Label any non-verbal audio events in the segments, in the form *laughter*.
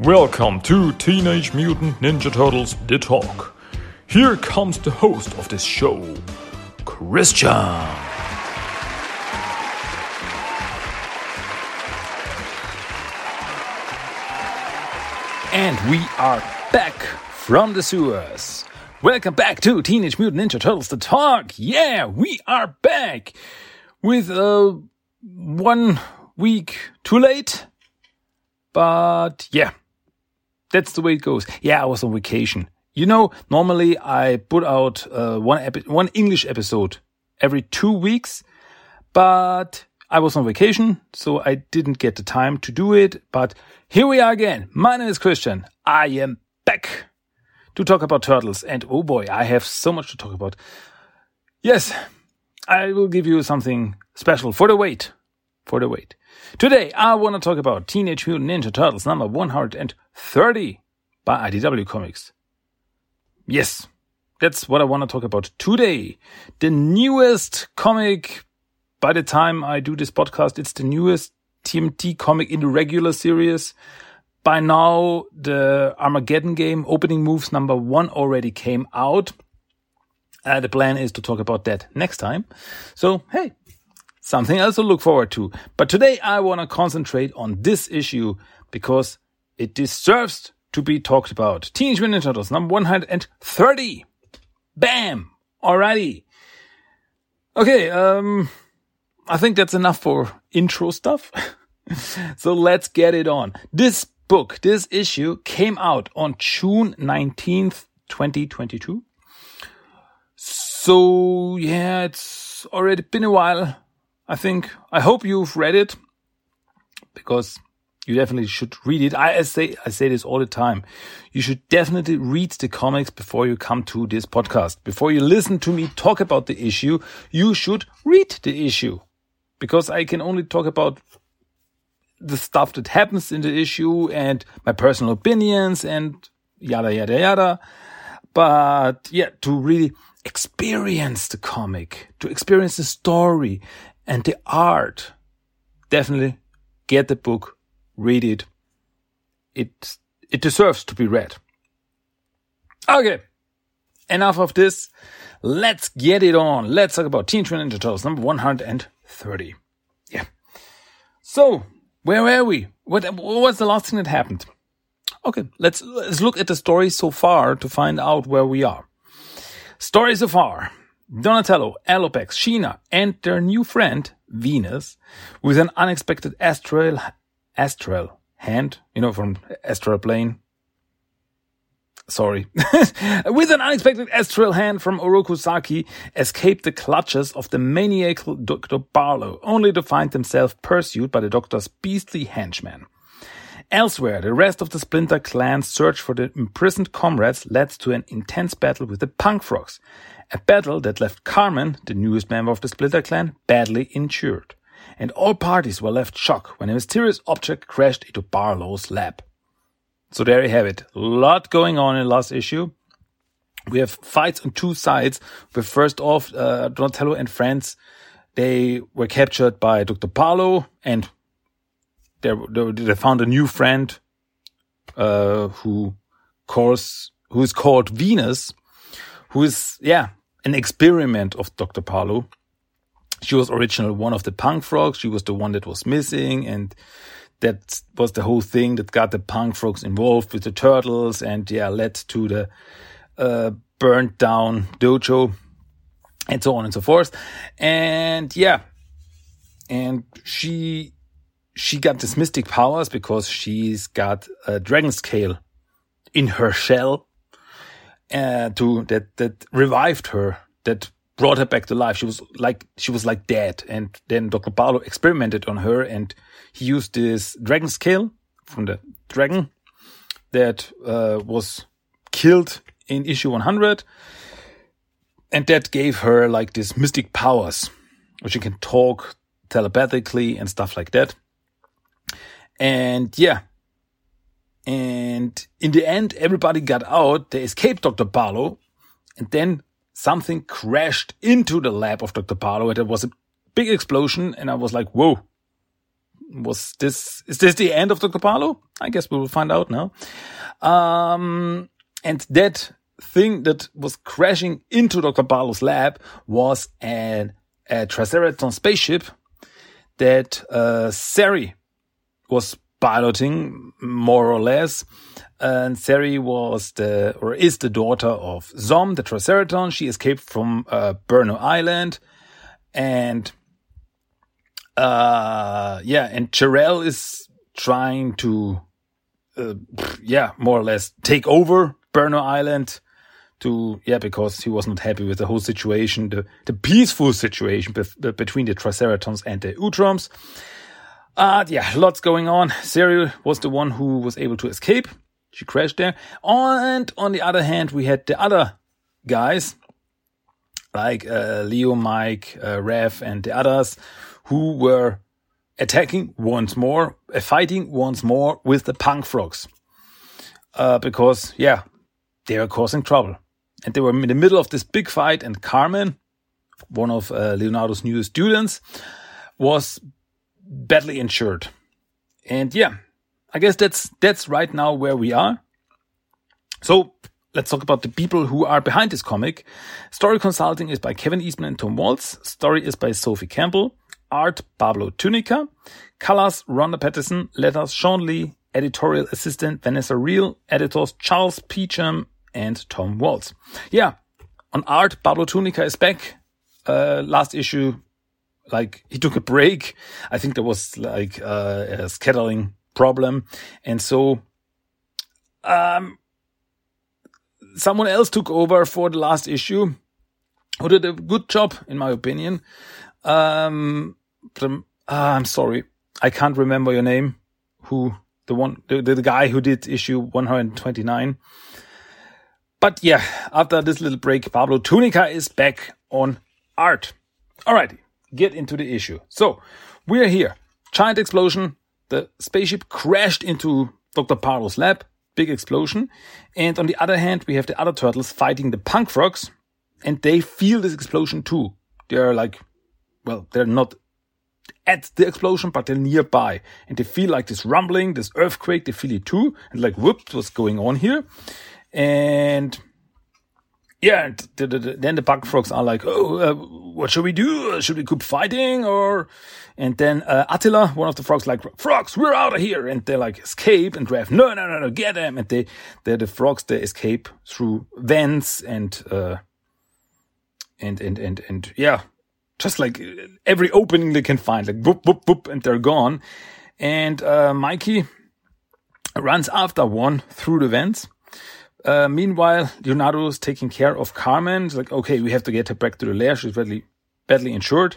Welcome to Teenage Mutant Ninja Turtles The Talk. Here comes the host of this show, Christian. And we are back from the sewers. Welcome back to Teenage Mutant Ninja Turtles The Talk. Yeah, we are back with uh, one week too late. But yeah, that's the way it goes. Yeah, I was on vacation. You know, normally I put out uh, one epi- one English episode every two weeks, but I was on vacation, so I didn't get the time to do it. But here we are again. My name is Christian. I am back to talk about turtles, and oh boy, I have so much to talk about. Yes, I will give you something special for the wait. For the wait. Today, I want to talk about Teenage Mutant Ninja Turtles number 130 by IDW Comics. Yes, that's what I want to talk about today. The newest comic, by the time I do this podcast, it's the newest TMT comic in the regular series. By now, the Armageddon game opening moves number one already came out. Uh, the plan is to talk about that next time. So, hey, something else to look forward to. But today I want to concentrate on this issue because it deserves to be talked about. Teenage Mutant Ninja Turtles number 130. Bam! Alrighty. Okay, um, I think that's enough for intro stuff. *laughs* so let's get it on. This book, this issue came out on June 19th, 2022. So yeah, it's already been a while I think, I hope you've read it because you definitely should read it. I, say, I say this all the time. You should definitely read the comics before you come to this podcast. Before you listen to me talk about the issue, you should read the issue because I can only talk about the stuff that happens in the issue and my personal opinions and yada, yada, yada. But yeah, to really experience the comic, to experience the story and the art. Definitely get the book, read it. It, it deserves to be read. Okay. Enough of this. Let's get it on. Let's talk about Teen Mutant Ninja Turtles number 130. Yeah. So, where were we? What, what was the last thing that happened? Okay, let's, let's look at the story so far to find out where we are. Story so far. Donatello, Alopex, Sheena, and their new friend, Venus, with an unexpected astral, astral hand, you know, from astral plane. Sorry. *laughs* with an unexpected astral hand from Oroku Saki, escaped the clutches of the maniacal Dr. Barlow, only to find themselves pursued by the Doctor's beastly henchman. Elsewhere, the rest of the Splinter clan's search for the imprisoned comrades led to an intense battle with the Punk Frogs, a battle that left Carmen, the newest member of the Splinter Clan, badly injured. And all parties were left shocked when a mysterious object crashed into Barlow's lab. So there you have it. A lot going on in the last issue. We have fights on two sides. But first off, uh, Donatello and friends, they were captured by Dr. Barlow and they, they found a new friend, uh, who, course, who is called Venus, who is, yeah, an experiment of Dr. Barlow. She was originally one of the punk frogs. She was the one that was missing. And that was the whole thing that got the punk frogs involved with the turtles and yeah, led to the, uh, burnt down dojo and so on and so forth. And yeah, and she, she got this mystic powers because she's got a dragon scale in her shell uh, to that that revived her, that brought her back to life. She was like she was like dead, and then Dr. Barlow experimented on her, and he used this dragon scale from the dragon that uh, was killed in issue 100, and that gave her like these mystic powers, where she can talk telepathically and stuff like that. And yeah, and in the end, everybody got out. They escaped Dr. Barlow. And then something crashed into the lab of Dr. Barlow. And there was a big explosion. And I was like, whoa, Was this, is this the end of Dr. Barlow? I guess we will find out now. Um, and that thing that was crashing into Dr. Barlow's lab was an, a Triceraton spaceship that, uh, Sari was piloting more or less. And Sari was the, or is the daughter of Zom, the Triceraton. She escaped from, uh, Burnow Island and, uh, yeah, and Jarell is trying to, uh, yeah, more or less take over Burnow Island to, yeah, because he was not happy with the whole situation, the, the peaceful situation be between the Triceratons and the Utroms. Uh, yeah, lots going on. Sari was the one who was able to escape. She crashed there. And on the other hand, we had the other guys, like uh, Leo, Mike, uh, Rev, and the others, who were attacking once more, uh, fighting once more with the punk frogs. Uh, because, yeah, they were causing trouble. And they were in the middle of this big fight, and Carmen, one of uh, Leonardo's newest students, was badly insured. And yeah, I guess that's that's right now where we are. So let's talk about the people who are behind this comic. Story consulting is by Kevin Eastman and Tom Waltz. Story is by Sophie Campbell. Art Pablo Tunica. Colors Ronda Pattison. Letters Shawn Lee. Editorial assistant Vanessa Real. Editors Charles Peacham and Tom Waltz. Yeah, on art Pablo Tunica is back. Uh, last issue, like he took a break. I think there was like uh, a scheduling problem, and so um, someone else took over for the last issue, who did a good job, in my opinion. Um, but I'm, uh, I'm sorry, I can't remember your name. Who the one, the, the guy who did issue 129. But yeah, after this little break, Pablo Tunica is back on art. Alrighty, get into the issue. So, we're here. Giant explosion. The spaceship crashed into Dr. Barlow's lab. Big explosion. And on the other hand, we have the other turtles fighting the punk frogs. And they feel this explosion too. They're like, well, they're not at the explosion, but they're nearby. And they feel like this rumbling, this earthquake. They feel it too. And like, whoops, what's going on here? And yeah, then the bug frogs are like, oh, uh, what should we do? Should we keep fighting or? And then uh, Attila, one of the frogs, like, frogs, we're out of here. And they like escape and Rev, no, no, no, no, get them. And they, they the frogs, they escape through vents and, uh, and, and, and, and yeah, just like every opening they can find, like boop, boop, boop, and they're gone. And, uh, Mikey runs after one through the vents uh, meanwhile, Leonardo is taking care of Carmen. It's like, okay, we have to get her back to the lair. She's badly, badly injured.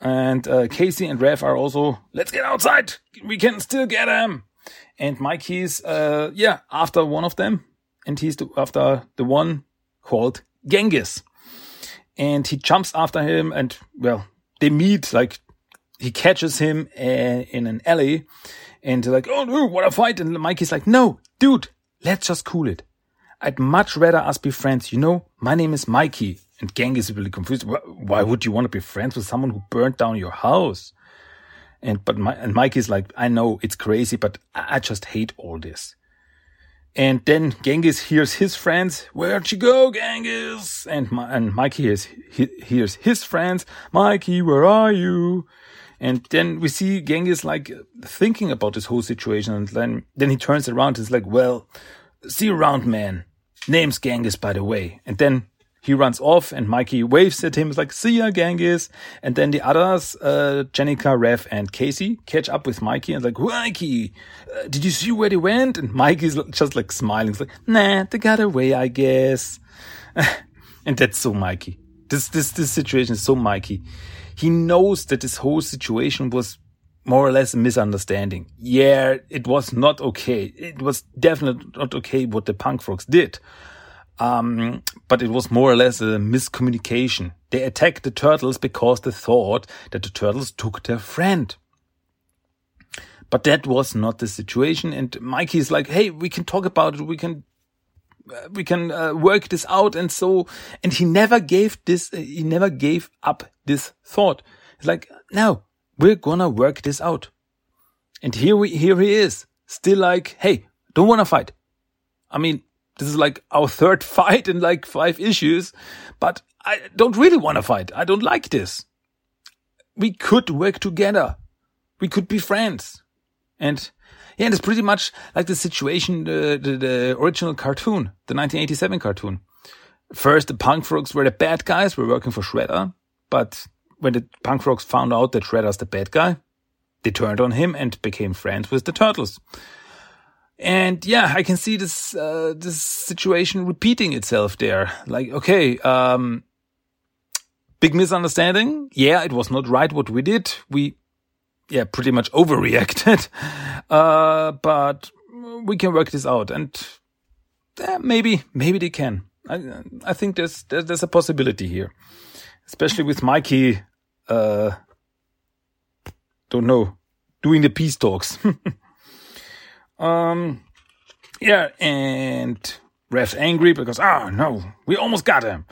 And uh, Casey and Rev are also, let's get outside. We can still get him. And Mikey's, uh, yeah, after one of them. And he's the, after the one called Genghis. And he jumps after him and, well, they meet, like, he catches him uh, in an alley. And they're like, oh no, what a fight. And Mikey's like, no, dude, let's just cool it. I'd much rather us be friends. You know, my name is Mikey. And Gang is really confused. Why would you want to be friends with someone who burned down your house? And but my, and Mikey's like, I know it's crazy, but I just hate all this. And then Genghis hears his friends, where'd you go, Genghis? And, my, and Mikey hears, he, hears his friends, Mikey, where are you? And then we see Genghis like thinking about this whole situation. And then, then he turns around and is like, well, see you around, man. Name's Genghis, by the way. And then he runs off and Mikey waves at him. It's like, see ya, Genghis. And then the others, uh, Jennika, Rev, and Casey catch up with Mikey and like, Mikey, uh, did you see where they went? And Mikey's just like smiling. It's like, nah, they got away, I guess. *laughs* and that's so Mikey. This, this, this situation is so Mikey. He knows that this whole situation was more or less a misunderstanding. Yeah, it was not okay. It was definitely not okay what the punk frogs did. Um, but it was more or less a miscommunication. They attacked the turtles because they thought that the turtles took their friend. But that was not the situation. And Mikey is like, Hey, we can talk about it. We can, uh, we can uh, work this out. And so, and he never gave this, uh, he never gave up this thought. It's like, no, we're gonna work this out. And here we, here he is, still like, hey, don't want to fight. I mean, this is like our third *laughs* fight in like five issues, but I don't really want to fight. I don't like this. We could work together. We could be friends. And yeah, and it's pretty much like the situation, the, the, the original cartoon, the 1987 cartoon. First, the punk frogs were the bad guys, were working for Shredder. But when the punk frogs found out that Shredder's the bad guy, they turned on him and became friends with the turtles. And yeah, I can see this, uh, this situation repeating itself there. Like, okay, um, big misunderstanding. Yeah, it was not right what we did. We, yeah, pretty much overreacted. *laughs* Uh, but we can work this out and maybe, maybe they can. I, I think there's, there's a possibility here, especially with Mikey, uh, don't know, doing the peace talks. *laughs* um, yeah, and Ref's angry because, ah, no, we almost got him.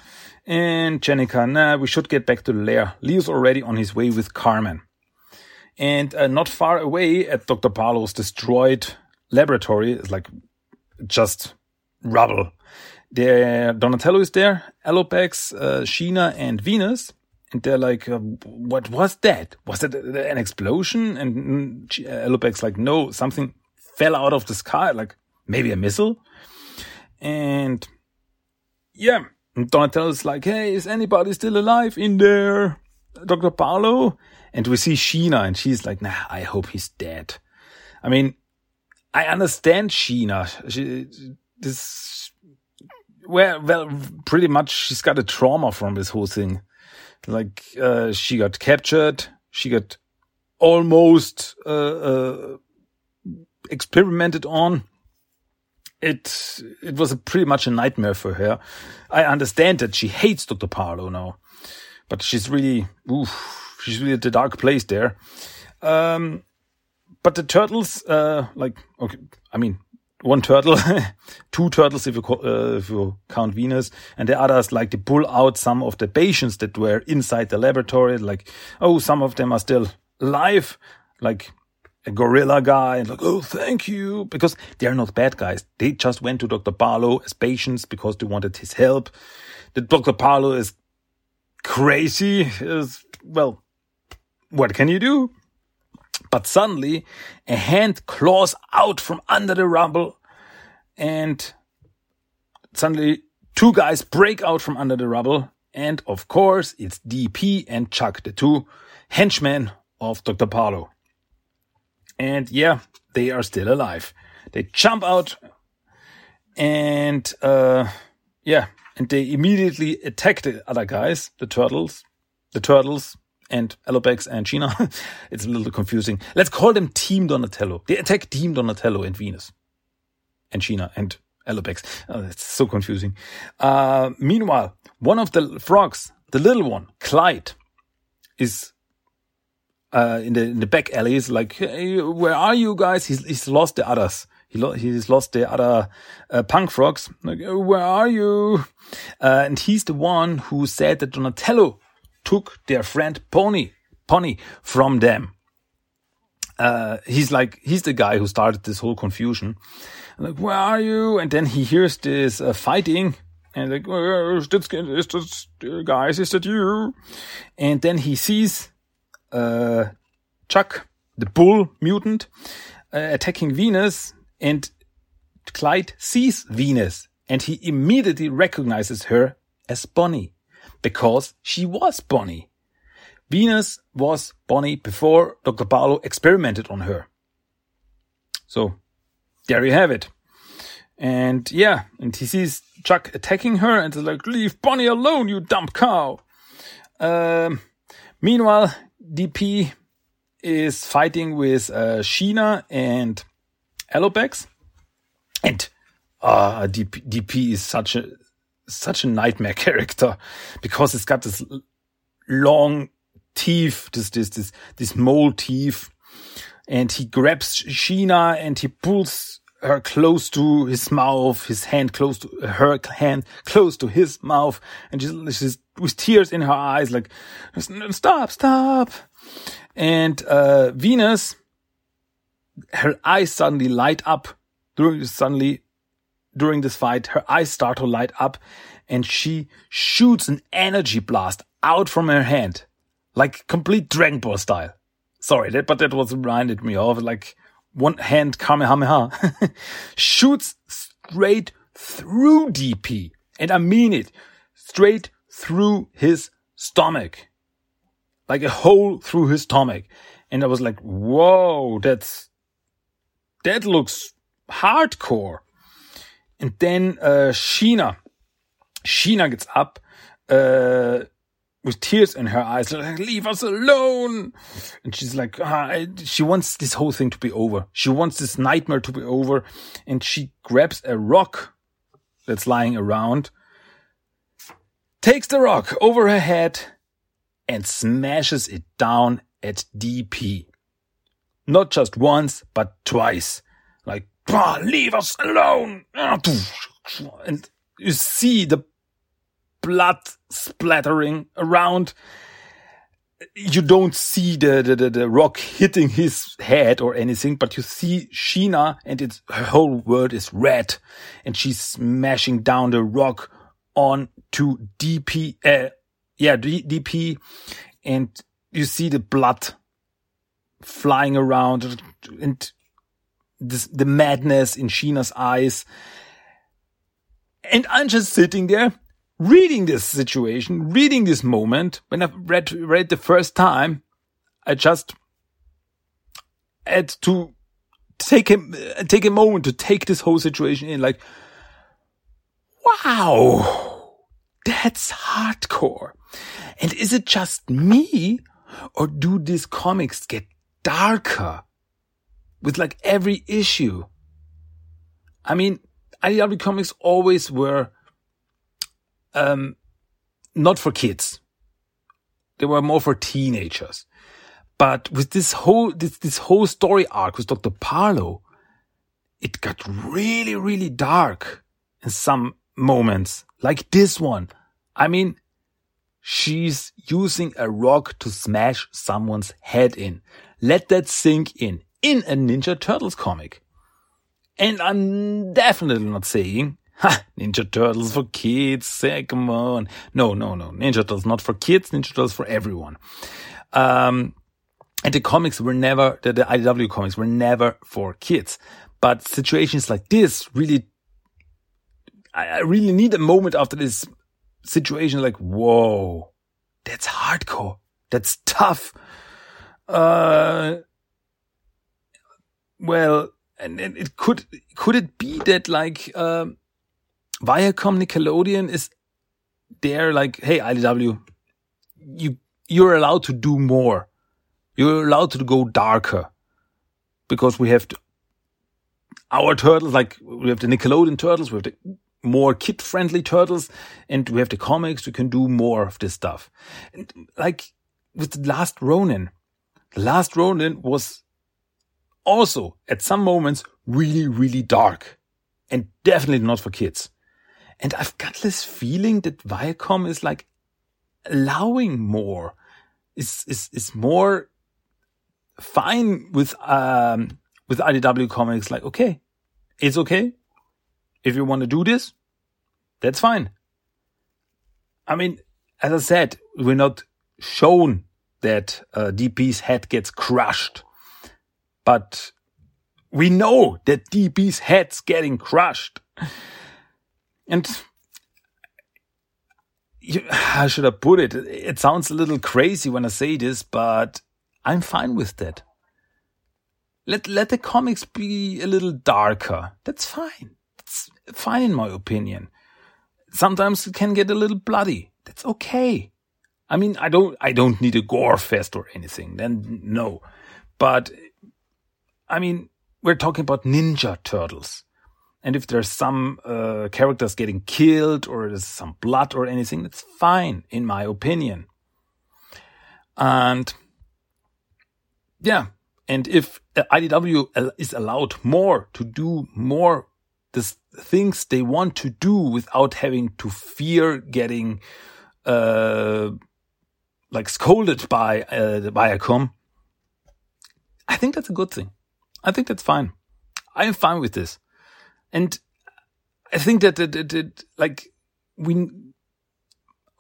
And Jennika, nah, we should get back to the lair. Leo's already on his way with Carmen. And uh, not far away at Dr. Barlow's destroyed laboratory is like just rubble. There, Donatello is there, Alopex, uh, Sheena, and Venus. And they're like, uh, what was that? Was it an explosion? And mm, Alopex like, no, something fell out of the sky, like maybe a missile. And yeah, Donatello's like, hey, is anybody still alive in there? Dr. Barlow? And we see Sheena and she's like, nah, I hope he's dead. I mean, I understand Sheena. She, this, well, well, pretty much she's got a trauma from this whole thing. Like, uh, she got captured. She got almost, uh, uh, experimented on. It, it was pretty much a nightmare for her. I understand that she hates Dr. Barlow now, but she's really, oof, she's really at the dark place there. Um, but the turtles, uh, like, okay, I mean, one turtle, *laughs* two turtles if you, uh, if you count Venus, and the others like to pull out some of the patients that were inside the laboratory. Like, oh, some of them are still alive. Like a gorilla guy and like, oh, thank you. Because they're not bad guys. They just went to Dr. Barlow as patients because they wanted his help. The Dr. Barlow is crazy. Is, well, what can you do? But suddenly a hand claws out from under the rubble and suddenly two guys break out from under the rubble. And of course, it's DP and Chuck, the two henchmen of Dr. Barlow. And yeah, they are still alive. They jump out and, uh, yeah, and they immediately attack the other guys, the turtles, the turtles and Alopex and Sheena. *laughs* it's a little confusing. Let's call them Team Donatello. They attack Team Donatello and Venus and Sheena and Alopex. Oh, it's so confusing. Uh, meanwhile, one of the frogs, the little one, Clyde, is uh, in the in the back alleys, like, hey, where are you guys? He's he's lost the others. He lo- he's lost the other uh, punk frogs. Like, where are you? Uh, and he's the one who said that Donatello took their friend Pony Pony from them. Uh, he's like he's the guy who started this whole confusion. Like, where are you? And then he hears this uh, fighting. And like, is that, is that, guys, is that you? And then he sees uh, Chuck, the bull mutant, uh, attacking Venus, and Clyde sees Venus, and he immediately recognizes her as Bonnie, because she was Bonnie. Venus was Bonnie before Dr. Barlow experimented on her. So, there you have it. And yeah, and he sees Chuck attacking her and is like, leave Bonnie alone, you dumb cow. Um, meanwhile, DP is fighting with uh, Sheena and Alopex. And uh, DP, DP is such a such a nightmare *laughs* character because it's got this long teeth, this this this this mole teeth, and he grabs Sheena and he pulls her close to his mouth, his hand close to her hand close to his mouth, and she's, she's with tears in her eyes, like, stop, stop. And, uh, Venus her eyes suddenly light up during suddenly during this fight. Her eyes start to light up, and she shoots an energy blast out from her hand, like complete Dragon Ball style. Sorry, that but that was reminded me of like one hand Kamehameha *laughs* shoots straight through DP, and I mean it, straight through his stomach, like a hole through his stomach. And I was like, whoa, that's, that looks hardcore. And then, uh, Sheena, Sheena gets up, uh, with tears in her eyes, like, leave us alone. And she's like, ah, she wants this whole thing to be over. She wants this nightmare to be over. And she grabs a rock that's lying around, takes the rock over her head and smashes it down at DP. Not just once, but twice. Like, leave us alone! And you see the blood splattering around. You don't see the, the, the, the, rock hitting his head or anything, but you see Sheena and it's, her whole world is red and she's smashing down the rock on to DP, uh, yeah, DP and you see the blood flying around and this, the madness in Sheena's eyes. And I'm just sitting there reading this situation, reading this moment. When I read, read the first time, I just had to take a, take a moment to take this whole situation in like, wow, that's hardcore. And is it just me or do these comics get darker with like every issue? I mean, IDW comics always were, um, not for kids. They were more for teenagers. But with this whole, this, this whole story arc with Dr. Barlow, it got really, really dark in some moments, like this one. I mean, she's using a rock to smash someone's head in. Let that sink in, in a Ninja Turtles comic. And I'm definitely not saying, ha, Ninja Turtles for kids, say, come on. No, no, no. Ninja Turtles not for kids, Ninja Turtles for everyone. Um, and the comics were never, the, the IDW comics were never for kids. But situations like this really, I really need a moment after this situation like, whoa, that's hardcore. That's tough. Uh, well, and, and it could, could it be that like, um, Viacom Nickelodeon is there like, hey, IDW, you, you're allowed to do more. You're allowed to go darker because we have to, our turtles, like we have the Nickelodeon turtles, we have the more kid friendly turtles and we have the comics. We can do more of this stuff. And like with the last Ronin, the last Ronin was also at some moments really, really dark and definitely not for kids. And I've got this feeling that Viacom is like allowing more, is, is, is more fine with, um, with IDW comics. Like, okay, it's okay. If you want to do this, that's fine. I mean, as I said, we're not shown that uh, DP's head gets crushed, but we know that DP's head's getting crushed. And you, *sighs* how should I put it? It sounds a little crazy when I say this, but I'm fine with that. Let, let the comics be a little darker. That's fine That's fine in my opinion. Sometimes it can get a little bloody. That's okay. I mean, I don't, I don't need a gore fest or anything. Then no. But I mean, we're talking about Ninja Turtles. And if there's some uh, characters getting killed or there's some blood or anything, that's fine, in my opinion. And yeah, and if IDW is allowed more to do more the things they want to do without having to fear getting uh, like scolded by uh, Viacom. I think that's a good thing. I think that's fine. I am fine with this. And I think that, that, that, that like we,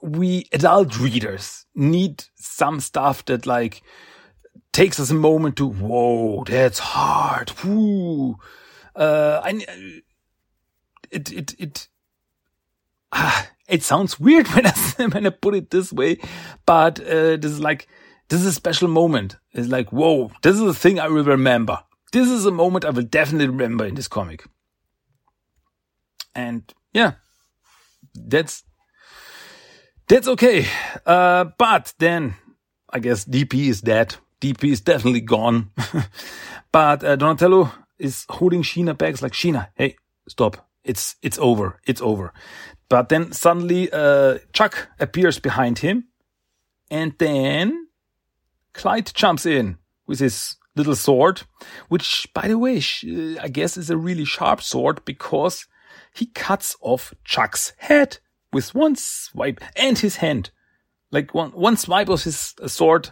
we adult readers need some stuff that like takes us a moment to, whoa, that's hard. Whoo. Uh, I, it, it, it, ah, it sounds *laughs* weird when I, when I put it this way, but, uh, this is like, this is a special moment. It's like, whoa, this is a thing I will remember. This is a moment I will definitely remember in this comic. And yeah, that's, that's okay. Uh, but then I guess DP is dead. DP is definitely gone. *laughs* but uh, Donatello is holding Sheena back. Like, Sheena, hey, stop. It's, it's over. It's over. But then suddenly, uh, Chuck appears behind him. And then Clyde jumps in with his little sword, which, by the way, I guess is a really sharp sword because he cuts off Chuck's head with one swipe and his hand. Like one, one swipe of his sword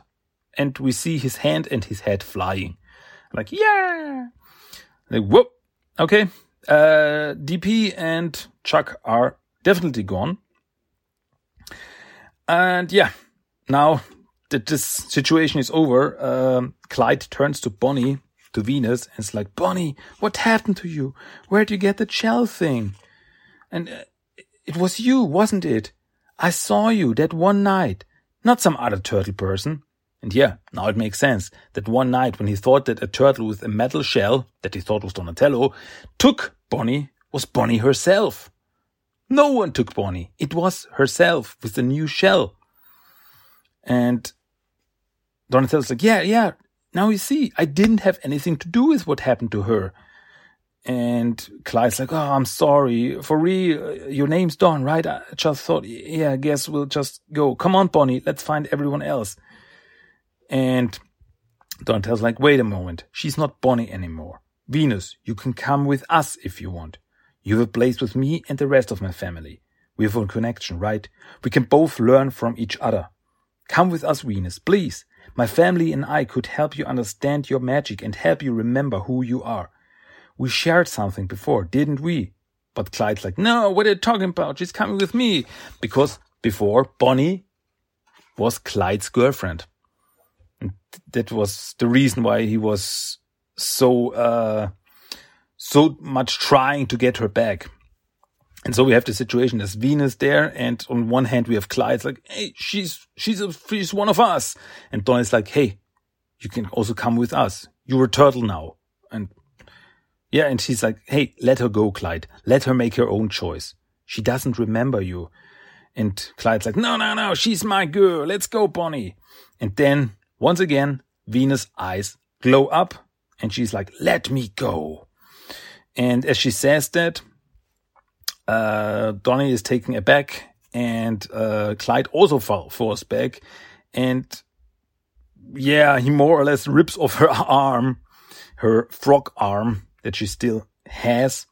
and we see his hand and his head flying. Like, yeah! Like, whoop! Okay. Uh, DP and Chuck are definitely gone. And yeah, now that this situation is over, um, Clyde turns to Bonnie, to Venus, and it's like, Bonnie, what happened to you? Where'd you get the shell thing? And uh, it was you, wasn't it? I saw you that one night, not some other turtle person. And yeah, now it makes sense that one night when he thought that a turtle with a metal shell, that he thought was Donatello, took Bonnie, was Bonnie herself. No one took Bonnie. It was herself with the new shell. And Donatello's like, yeah, yeah. Now you see, I didn't have anything to do with what happened to her. And Clyde's like, oh, I'm sorry. For real, uh, your name's Don, right? I just thought, yeah, I guess we'll just go. Come on, Bonnie, let's find everyone else. And Donatello's like, wait a moment. She's not Bonnie anymore. Venus, you can come with us if you want. You have a place with me and the rest of my family. We have a connection, right? We can both learn from each other. Come with us, Venus, please. My family and I could help you understand your magic and help you remember who you are. We shared something before, didn't we? But Clyde's like, no, what are you talking about? She's coming with me. Because before, Bonnie was Clyde's girlfriend. And that was the reason why he was so, uh, so much trying to get her back. And so we have the situation there's Venus there, and on one hand we have Clyde's like, hey, she's she's a, she's one of us, and Donnie's like, hey, you can also come with us. You're a turtle now, and yeah, and she's like, hey, let her go, Clyde. Let her make her own choice. She doesn't remember you. And Clyde's like, no, no, no, she's my girl. Let's go, Bonnie. And then once again, Venus' eyes glow up, and she's like, let me go. And as she says that, uh, Donnie is taken aback and uh, Clyde also fall, falls back. And yeah, he more or less rips off her *laughs* arm, her frog arm that she still has,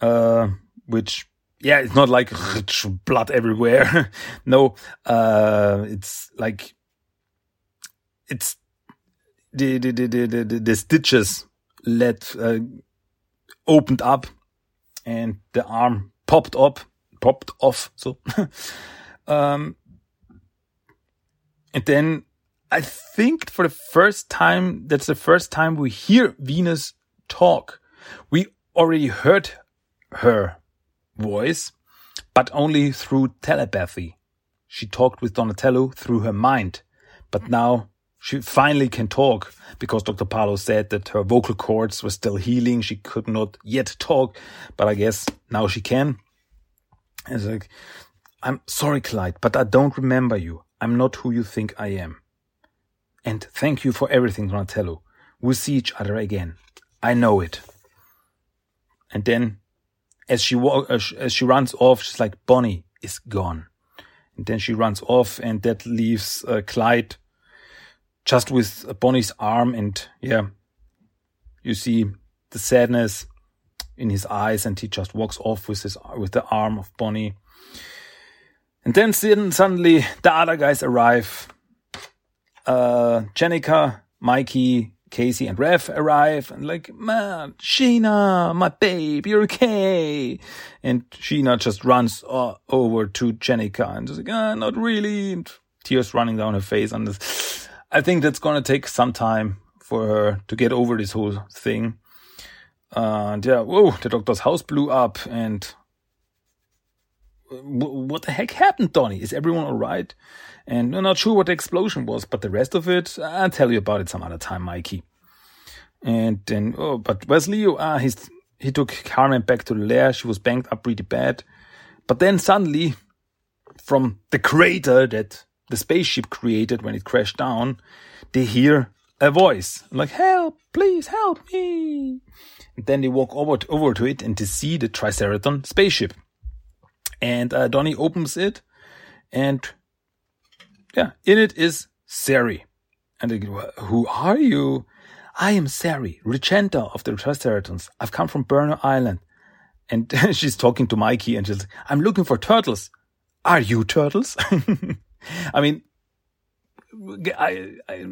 uh, which yeah, it's not like *laughs* blood everywhere. *laughs* no, uh, it's like it's the the the the, the, the stitches let uh, opened up and the arm popped up, popped off. So, *laughs* um, and then I think for the first time, that's the first time we hear Venus talk. We already heard her voice, but only through telepathy. She talked with Donatello through her mind, but now she finally can talk because Dr. Barlow said that her vocal cords were still healing. She could not yet talk, but I guess now she can. It's like, I'm sorry, Clyde, but I don't remember you. I'm not who you think I am. And thank you for everything, Donatello. We'll see each other again. I know it. And then, as she walk, uh, as she runs off, she's like, Bonnie is gone. And then she runs off, and that leaves uh, Clyde just with Bonnie's arm and yeah, you see the sadness in his eyes and he just walks off with his, with the arm of Bonnie. And then suddenly the other guys arrive. Uh, Jennika, Mikey, Casey and Rev arrive and like, man, Sheena, my babe, you're okay. And Sheena just runs uh, over to Jennika and just like, ah, not really. And tears running down her face. And this. I think that's going to take some time for her to get over this whole thing. And yeah, whoa, the doctor's house blew up and what the heck happened, Donny? Is everyone all right? And I'm not sure what the explosion was, but the rest of it, I'll tell you about it some other time, Mikey. And then, oh, but where's Leo? Ah, he's, he took Carmen back to the lair. She was banged up pretty bad. But then suddenly, from the crater that the spaceship created when it crashed down, they hear a voice like, help, please help me. And then they walk over, to, over to it and they see the Triceraton spaceship. And uh, Donny opens it and yeah, in it is Sari. And they go, who are you? I am Sari, regenta of the Triceratons. I've come from Burnow Island. And *laughs* she's talking to Mikey and she's like, I'm looking for turtles. Are you turtles? *laughs* I mean, I, I,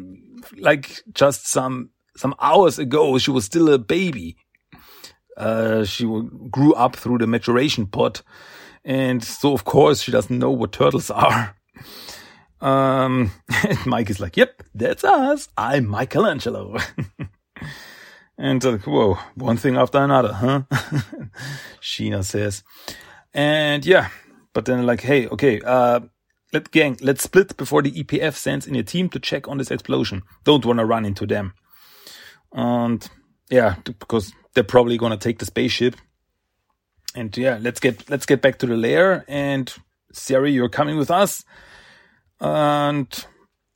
like just some, some hours ago, she was still a baby. Uh, she grew up through the maturation pod. And so, of course, she doesn't know what turtles are. Um, and *laughs* Mike is like, yep, that's us. I'm Michelangelo. *laughs* and uh, whoa, one thing after another, huh? *laughs* Sheena says. And yeah, but then like, hey, okay, uh, let gang, let's split before the EPF sends in a team to check on this explosion. Don't want to run into them. And yeah, because they're probably going to take the spaceship. And yeah, let's get, let's get back to the lair and Sari, you're coming with us. And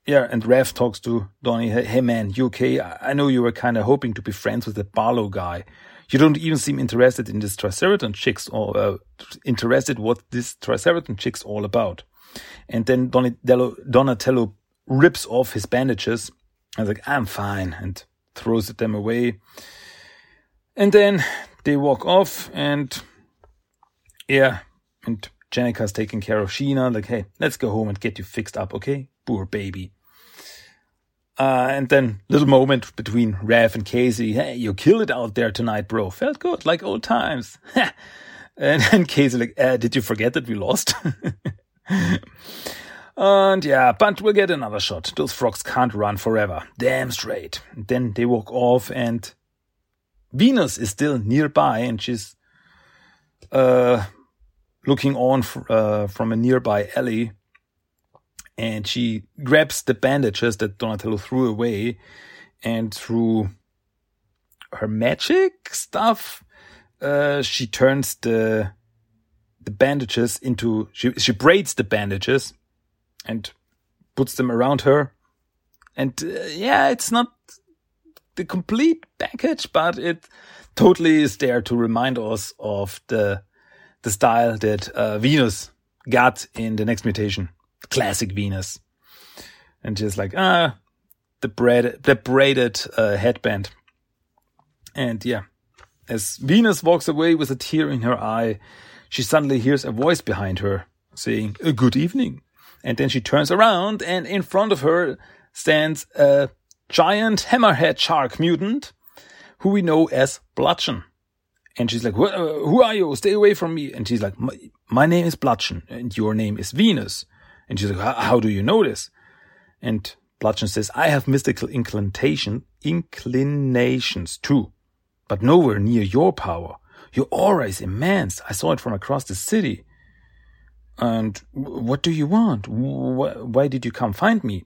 yeah, and Rev talks to Donny, hey, man, you okay? I know you were kind of hoping to be friends with that Barlow guy. You don't even seem interested in this Triceraton chicks or uh, interested what this Triceraton chick's all about. And then Donatello, Donatello rips off his bandages. I was like, I'm fine, and throws them away. And then they walk off, and yeah, and Jennika's taking care of Sheena, like, hey, let's go home and get you fixed up, okay? Poor baby. Uh, and then little moment between Rev and Casey. Hey, you killed it out there tonight, bro. Felt good, like old times. *laughs* and then Casey like, uh, did you forget that we lost? *laughs* *laughs* and yeah, but we'll get another shot. Those frogs can't run forever. Damn straight. Then they walk off and Venus is still nearby and she's, uh, looking on uh, from a nearby alley and she grabs the bandages that Donatello threw away and through her magic stuff, uh, she turns the, the bandages into, she, she braids the bandages and puts them around her. And uh, yeah, it's not the complete package, but it totally is there to remind us of the the style that uh, Venus got in the next mutation, classic Venus, and just like ah, the braided, the braided uh, headband, and yeah, as Venus walks away with a tear in her eye, she suddenly hears a voice behind her saying a good evening, and then she turns around, and in front of her stands a giant hammerhead shark mutant, who we know as Bludgeon. And she's like, uh, who are you? Stay away from me. And she's like, my, my name is Bludgeon and your name is Venus. And she's like, how do you know this? And Bludgeon says, I have mystical inclination, inclinations too, but nowhere near your power. Your aura is immense. I saw it from across the city. And what do you want? Why did you come find me?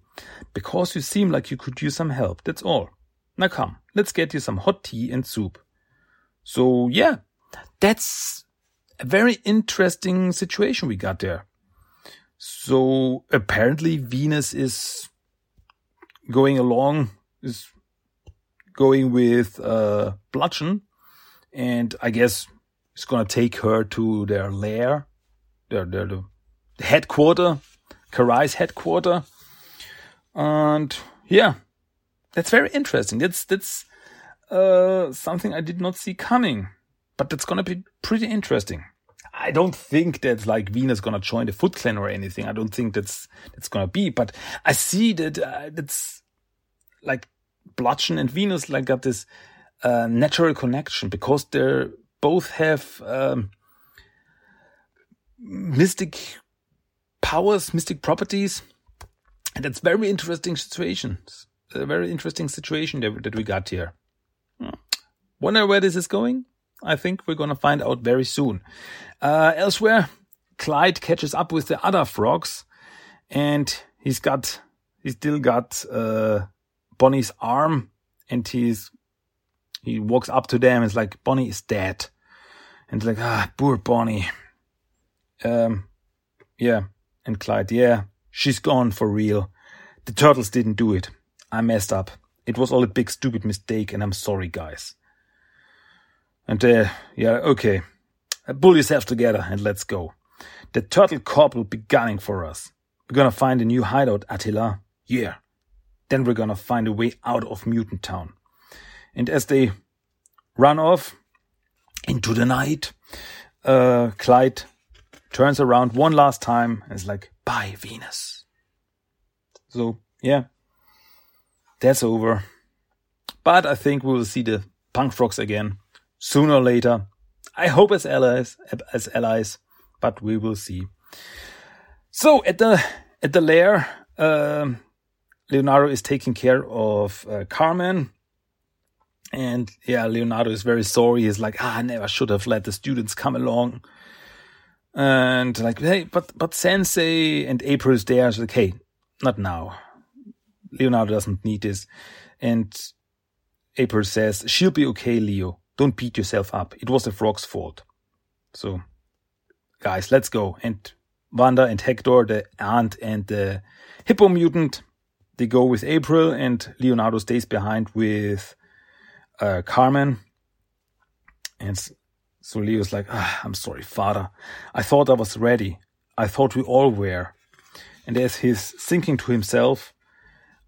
Because you seem like you could use some help. That's all. Now come, let's get you some hot tea and soup. So yeah, that's a very interesting situation we got there. So apparently Venus is going along, is going with uh, Bludgeon, and I guess it's gonna take her to their lair, their their the headquarter, Karai's headquarter, and yeah, that's very interesting. That's that's uh, something I did not see coming. But that's gonna be pretty interesting. I don't think that like Venus gonna join the Foot Clan or anything. I don't think that's that's gonna be. But I see that uh, that's like Bludgeon and Venus like got this natural connection because they both have um, mystic powers, mystic properties, and that's very interesting situations. A very interesting situation that, that we got here. Hmm. Wonder where this is going? I think we're gonna find out very soon. Uh, elsewhere, Clyde catches up with the other frogs, and he's got, he's still got uh, Bonnie's arm, and he's he walks up to them. is like Bonnie is dead, and it's like ah poor Bonnie. Um, yeah, and Clyde, yeah, she's gone for real. The turtles didn't do it. I messed up. It was all a big stupid mistake, and I'm sorry, guys. And uh, yeah, okay. Pull yourself together and let's go. The turtle corp will be gunning for us. We're gonna find a new hideout, Attila. Yeah. Then we're gonna find a way out of Mutant Town. And as they run off into the night, uh, Clyde turns around one last time and is like, bye, Venus. So, yeah, that's over. But I think we will see the punk frogs again sooner or later. I hope as allies, as allies, but we will see. So at the at the lair, um, Leonardo is taking care of uh, Carmen, and yeah, Leonardo is very sorry. He's like, ah, I never should have let the students come along. And like, hey, but but Sensei and April is there. She's like, hey, not now. Leonardo doesn't need this. And April says, she'll be okay, Leo. Don't beat yourself up. It was the frog's fault. So, guys, let's go. And Wanda and Hector, the ant and the hippo mutant, they go with April, and Leonardo stays behind with uh, Carmen. And so Leo's like, ah, I'm sorry, father. I thought I was ready. I thought we all were. And as he's thinking to himself,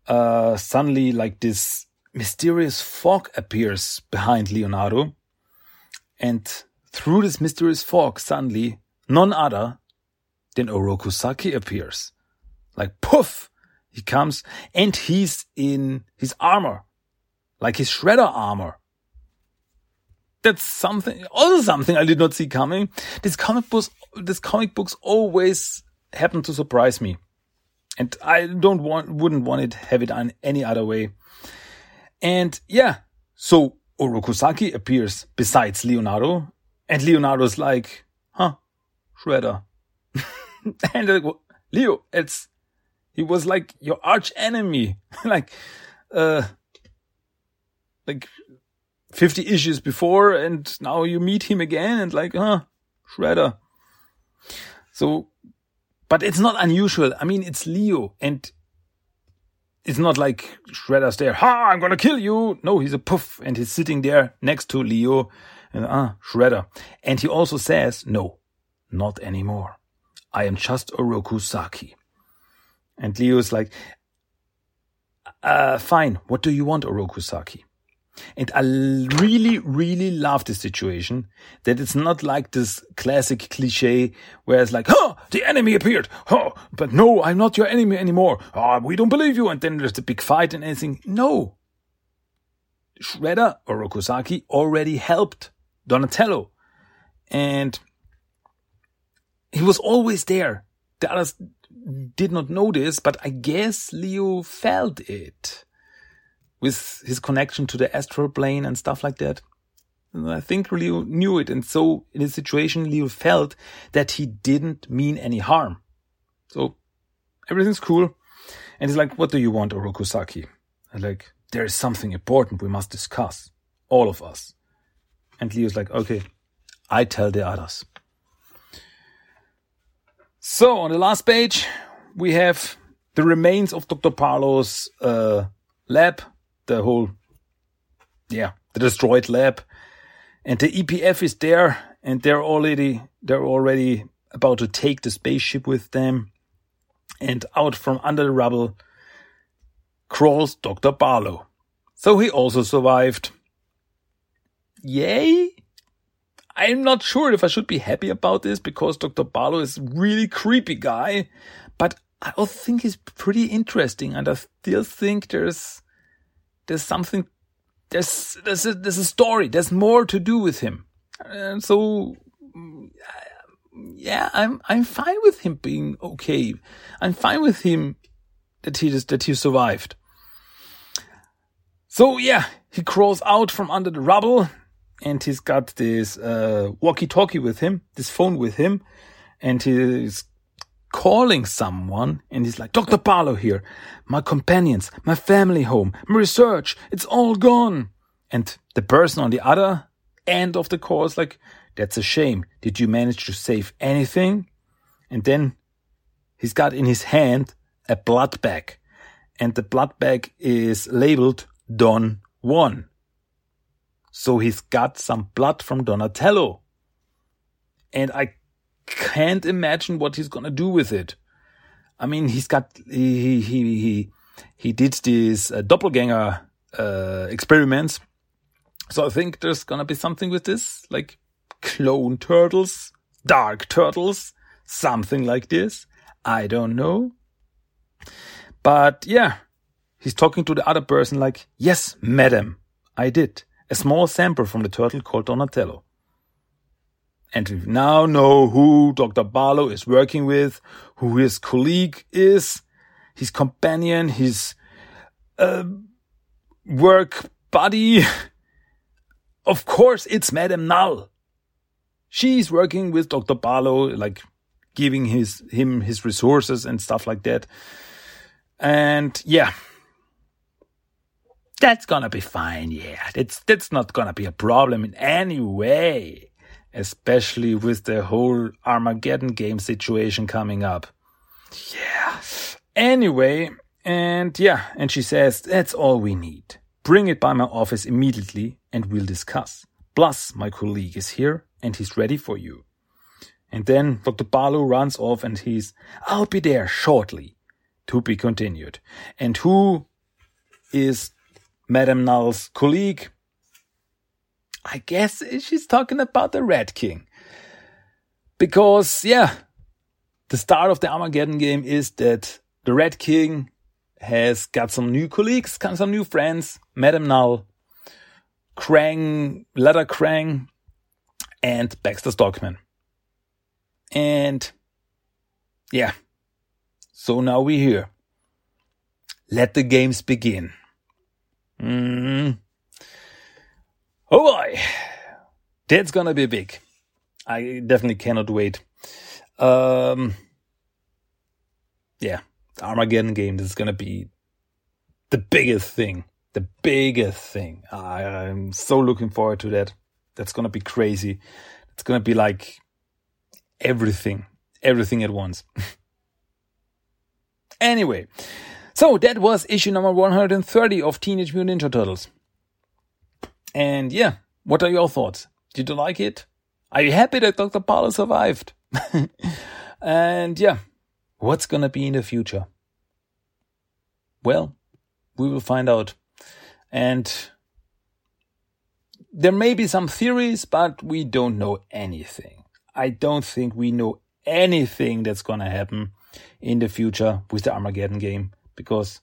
uh, suddenly, like this mysterious fog appears behind Leonardo. And through this mysterious fog, suddenly, none other than Oroku Saki appears. Like poof! He comes and he's in his armor. Like his shredder armor. That's something, also something I did not see coming. This comic books, this comic books always happen to surprise me. And I don't want, wouldn't want it, have it on any other way. And yeah, so Oroku Saki appears besides Leonardo, and Leonardo's like, huh, Shredder. *laughs* and like, Leo, it's, he was like your arch enemy, *laughs* like, uh, like 50 issues before, and now you meet him again, and like, huh, Shredder. So, but it's not unusual. I mean, it's Leo, and it's not like Shredder's there, ha, I'm gonna kill you. No, he's a poof, and he's sitting there next to Leo, and ah, Shredder. And he also says, no, not anymore. I am just Oroku Saki. And Leo's like, uh, fine, what do you want, Oroku Saki? And I really, really love this situation that it's not like this classic cliche where it's like, huh, the enemy appeared. Huh, but no, I'm not your enemy anymore. Oh, we don't believe you. And then there's the big fight and anything. No. Shredder or Oroku Saki already helped Donatello. And he was always there. The others did not know this, but I guess Leo felt it with his connection to the astral plane and stuff like that. And I think Leo knew it. And so in his situation, Leo felt that he didn't mean any harm. So everything's cool. And he's like, what do you want, Oroku Saki? And like, there is something important we must discuss. All of us. And Leo's like, okay, I tell the others. So on the last page, we have the remains of Dr. Barlow's uh, lab the whole, yeah, the destroyed lab. And the EPF is there and they're already, they're already about to take the spaceship with them. And out from under the rubble crawls Dr. Barlow. So he also survived. Yay! I'm not sure if I should be happy about this because Dr. Barlow is really creepy guy, but I also think he's pretty interesting and I still think there's there's something, there's, there's a, there's a story. There's more to do with him. And so, yeah, I'm, I'm fine with him being okay. I'm fine with him that he just, that he survived. So yeah, he crawls out from under the rubble and he's got this, uh, walkie talkie with him, this phone with him, and he's calling someone and he's like, Dr. Barlow here. My companions, my family home, my research, it's all gone. And the person on the other end of the call is like, that's a shame. Did you manage to save anything? And then he's got in his hand a blood bag. And the blood bag is labeled Don Juan. So he's got some blood from Donatello. And I can't imagine what he's gonna do with it. I mean, he's got, he, he, he, he did these uh, doppelganger, uh, experiments. So I think there's gonna be something with this, like clone turtles, dark turtles, something like this. I don't know. But yeah, he's talking to the other person like, yes, madam, I did. A small sample from the turtle called Donatello. And we now know who Dr. Barlow is working with, who his colleague is, his companion, his uh, work buddy. *laughs* of course, it's Madame Null. She's working with Dr. Barlow, like giving his him his resources and stuff like that. And yeah, that's gonna be fine. Yeah, that's that's not gonna be a problem in any way, especially with the whole Armageddon game situation coming up. Yeah. Anyway, and yeah, and she says that's all we need. Bring it by my office immediately, and we'll discuss. Plus, my colleague is here, and he's ready for you. And then Dr. Barlow runs off, and he's, I'll be there shortly. To be continued. And who is Madame Null's colleague. I guess she's talking about the Red King. Because, yeah, the start of the Armageddon game is that the Red King has got some new colleagues, got some new friends, Madame Null, Krang, Leather Krang, and Baxter Stockman. And yeah, so now we're here. Let the games begin. Mm. Oh boy, that's gonna be big. I definitely cannot wait. Um, yeah, the Armageddon game is gonna be the biggest thing. The biggest thing. I, I'm so looking forward to that. That's gonna be crazy. It's gonna be like everything, everything at once. *laughs* anyway, so that was issue number 130 of Teenage Mutant Ninja Turtles. And yeah, what are your thoughts? Did you like it? Are you happy that Dr. Barlow survived? *laughs* and yeah, what's gonna be in the future? Well, we will find out. And there may be some theories, but we don't know anything. I don't think we know anything that's gonna happen in the future with the Armageddon game because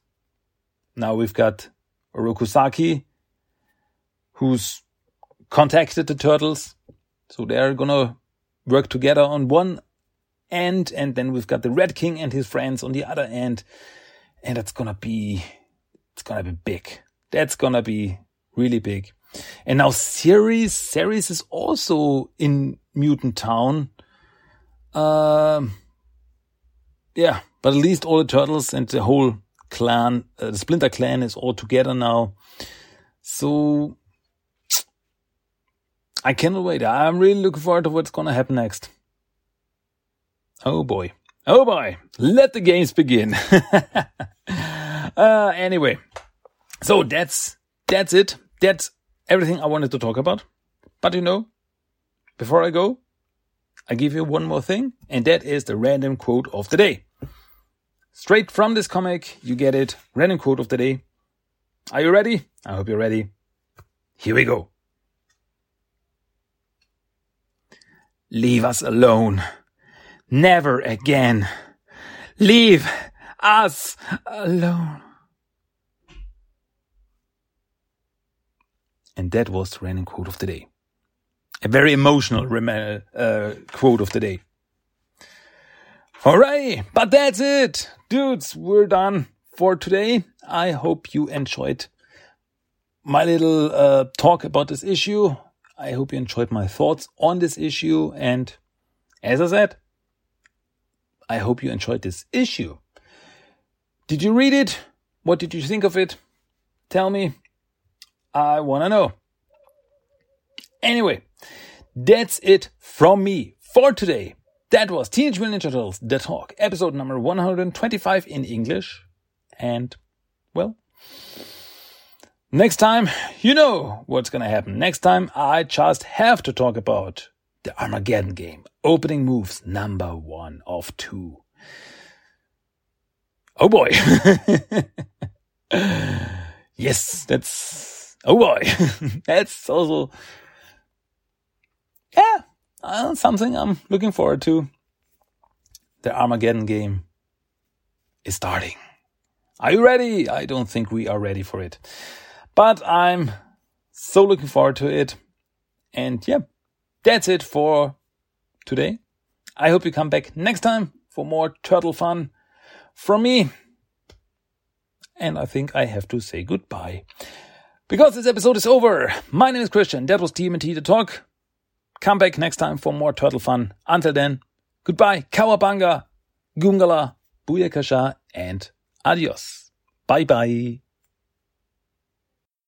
now we've got Oroku Saki, who's contacted the turtles. So they're gonna work together on one end, and then we've got the Red King and his friends on the other end. And that's gonna be, it's gonna be big. That's gonna be really big. And now Ceres, Ceres is also in Mutant Town. Um, yeah, but at least all the turtles and the whole clan, uh, the Splinter clan is all together now. So I cannot wait. I'm really looking forward to what's gonna happen next. Oh boy. Oh boy. Let the games begin. *laughs* uh, anyway. So that's, that's it. That's everything I wanted to talk about. But you know, before I go, I give you one more thing, and that is the random quote of the day. Straight from this comic, you get it. Random quote of the day. Are you ready? I hope you're ready. Here we go. Leave us alone. Never again. Leave us alone. And that was the random quote of the day. A very emotional uh, quote of the day. Alright, but that's it. Dudes, we're done for today. I hope you enjoyed my little uh, talk about this issue. I hope you enjoyed my thoughts on this issue. And as I said, I hope you enjoyed this issue. Did you read it? What did you think of it? Tell me. I want to know. Anyway, that's it from me for today. That was Teenage Mutant Ninja Turtles The Talk, episode number 125 in English. And, well, next time, you know what's gonna happen. Next time, I just have to talk about the Armageddon game, opening moves number one of two. Oh boy. *laughs* yes, that's, oh boy. *laughs* that's also, yeah, uh, something I'm looking forward to. The Armageddon game is starting. Are you ready? I don't think we are ready for it, but I'm so looking forward to it. And yeah, that's it for today. I hope you come back next time for more turtle fun from me. And I think I have to say goodbye. Because this episode is over. My name is Christian. That was TMNT The Talk. Come back next time for more turtle fun. Until then, goodbye, Cowabunga, Gungala, Booyakasha, and adios. Bye bye.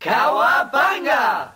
Cowabunga!